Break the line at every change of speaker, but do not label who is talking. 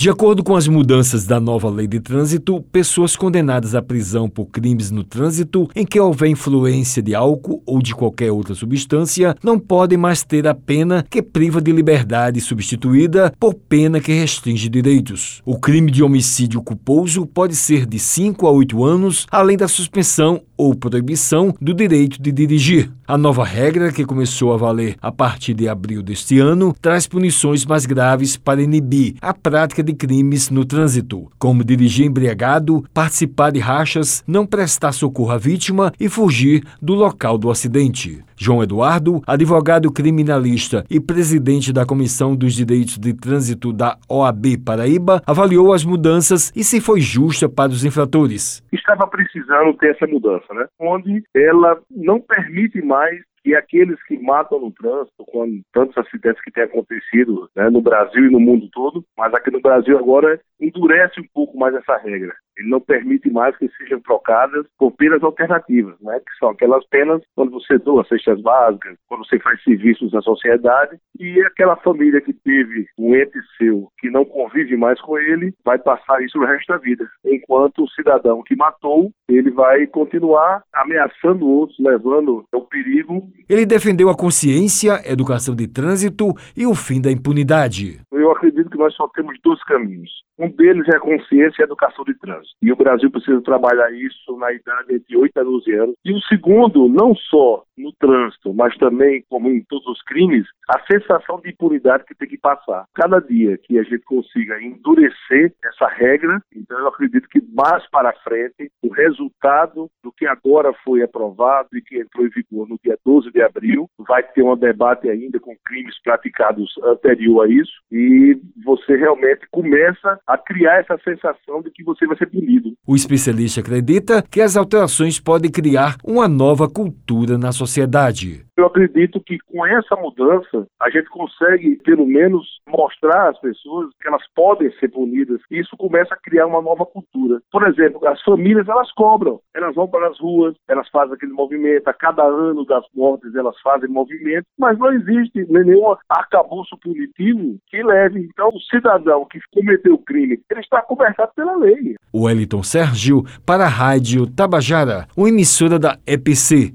De acordo com as mudanças da nova lei de trânsito, pessoas condenadas à prisão por crimes no trânsito em que houver influência de álcool ou de qualquer outra substância não podem mais ter a pena que priva de liberdade substituída por pena que restringe direitos. O crime de homicídio culposo pode ser de 5 a 8 anos, além da suspensão ou proibição do direito de dirigir. A nova regra, que começou a valer a partir de abril deste ano, traz punições mais graves para inibir a prática de crimes no trânsito, como dirigir embriagado, participar de rachas, não prestar socorro à vítima e fugir do local do acidente. João Eduardo, advogado criminalista e presidente da Comissão dos Direitos de Trânsito da OAB Paraíba, avaliou as mudanças e se foi justa para os infratores.
Estava precisando ter essa mudança, né? Onde ela não permite mais que aqueles que matam no trânsito, com tantos acidentes que têm acontecido né, no Brasil e no mundo todo, mas aqui no Brasil agora endurece um pouco mais essa regra. Ele não permite mais que sejam trocadas por penas alternativas, né, que são aquelas penas quando você doa cestas básicas, quando você faz serviços na sociedade, e aquela família que teve um ente seu que não convive mais com ele, vai passar isso o resto da vida. Enquanto o cidadão que matou, ele vai continuar ameaçando outros, levando ao perigo.
Ele defendeu a consciência, educação de trânsito e o fim da impunidade.
Eu acredito que nós só temos dois caminhos. Um deles é a consciência e a educação de trânsito. E o Brasil precisa trabalhar isso na idade de 8 a 12 anos. E o segundo, não só no trânsito, mas também, como em todos os crimes, a sensação de impunidade que tem que passar. Cada dia que a gente consiga endurecer essa regra, então eu acredito que mais para frente, o resultado do que agora foi aprovado e que entrou em vigor no dia 12 de abril, vai ter um debate ainda com crimes praticados anterior a isso, e você realmente começa a criar essa sensação de que você vai ser punido.
O especialista acredita que as alterações podem criar uma nova cultura na sociedade.
Eu acredito que com essa mudança a gente consegue, pelo menos, mostrar às pessoas que elas podem ser punidas. E isso começa a criar uma nova cultura. Por exemplo, as famílias elas cobram, elas vão para as ruas, elas fazem aquele movimento. A cada ano das mortes elas fazem movimento, mas não existe nenhum arcabouço punitivo que leve. Então, o cidadão que cometeu o crime, ele está cobertado pela lei.
O Wellington Sérgio para a Rádio Tabajara, uma emissora da EPC,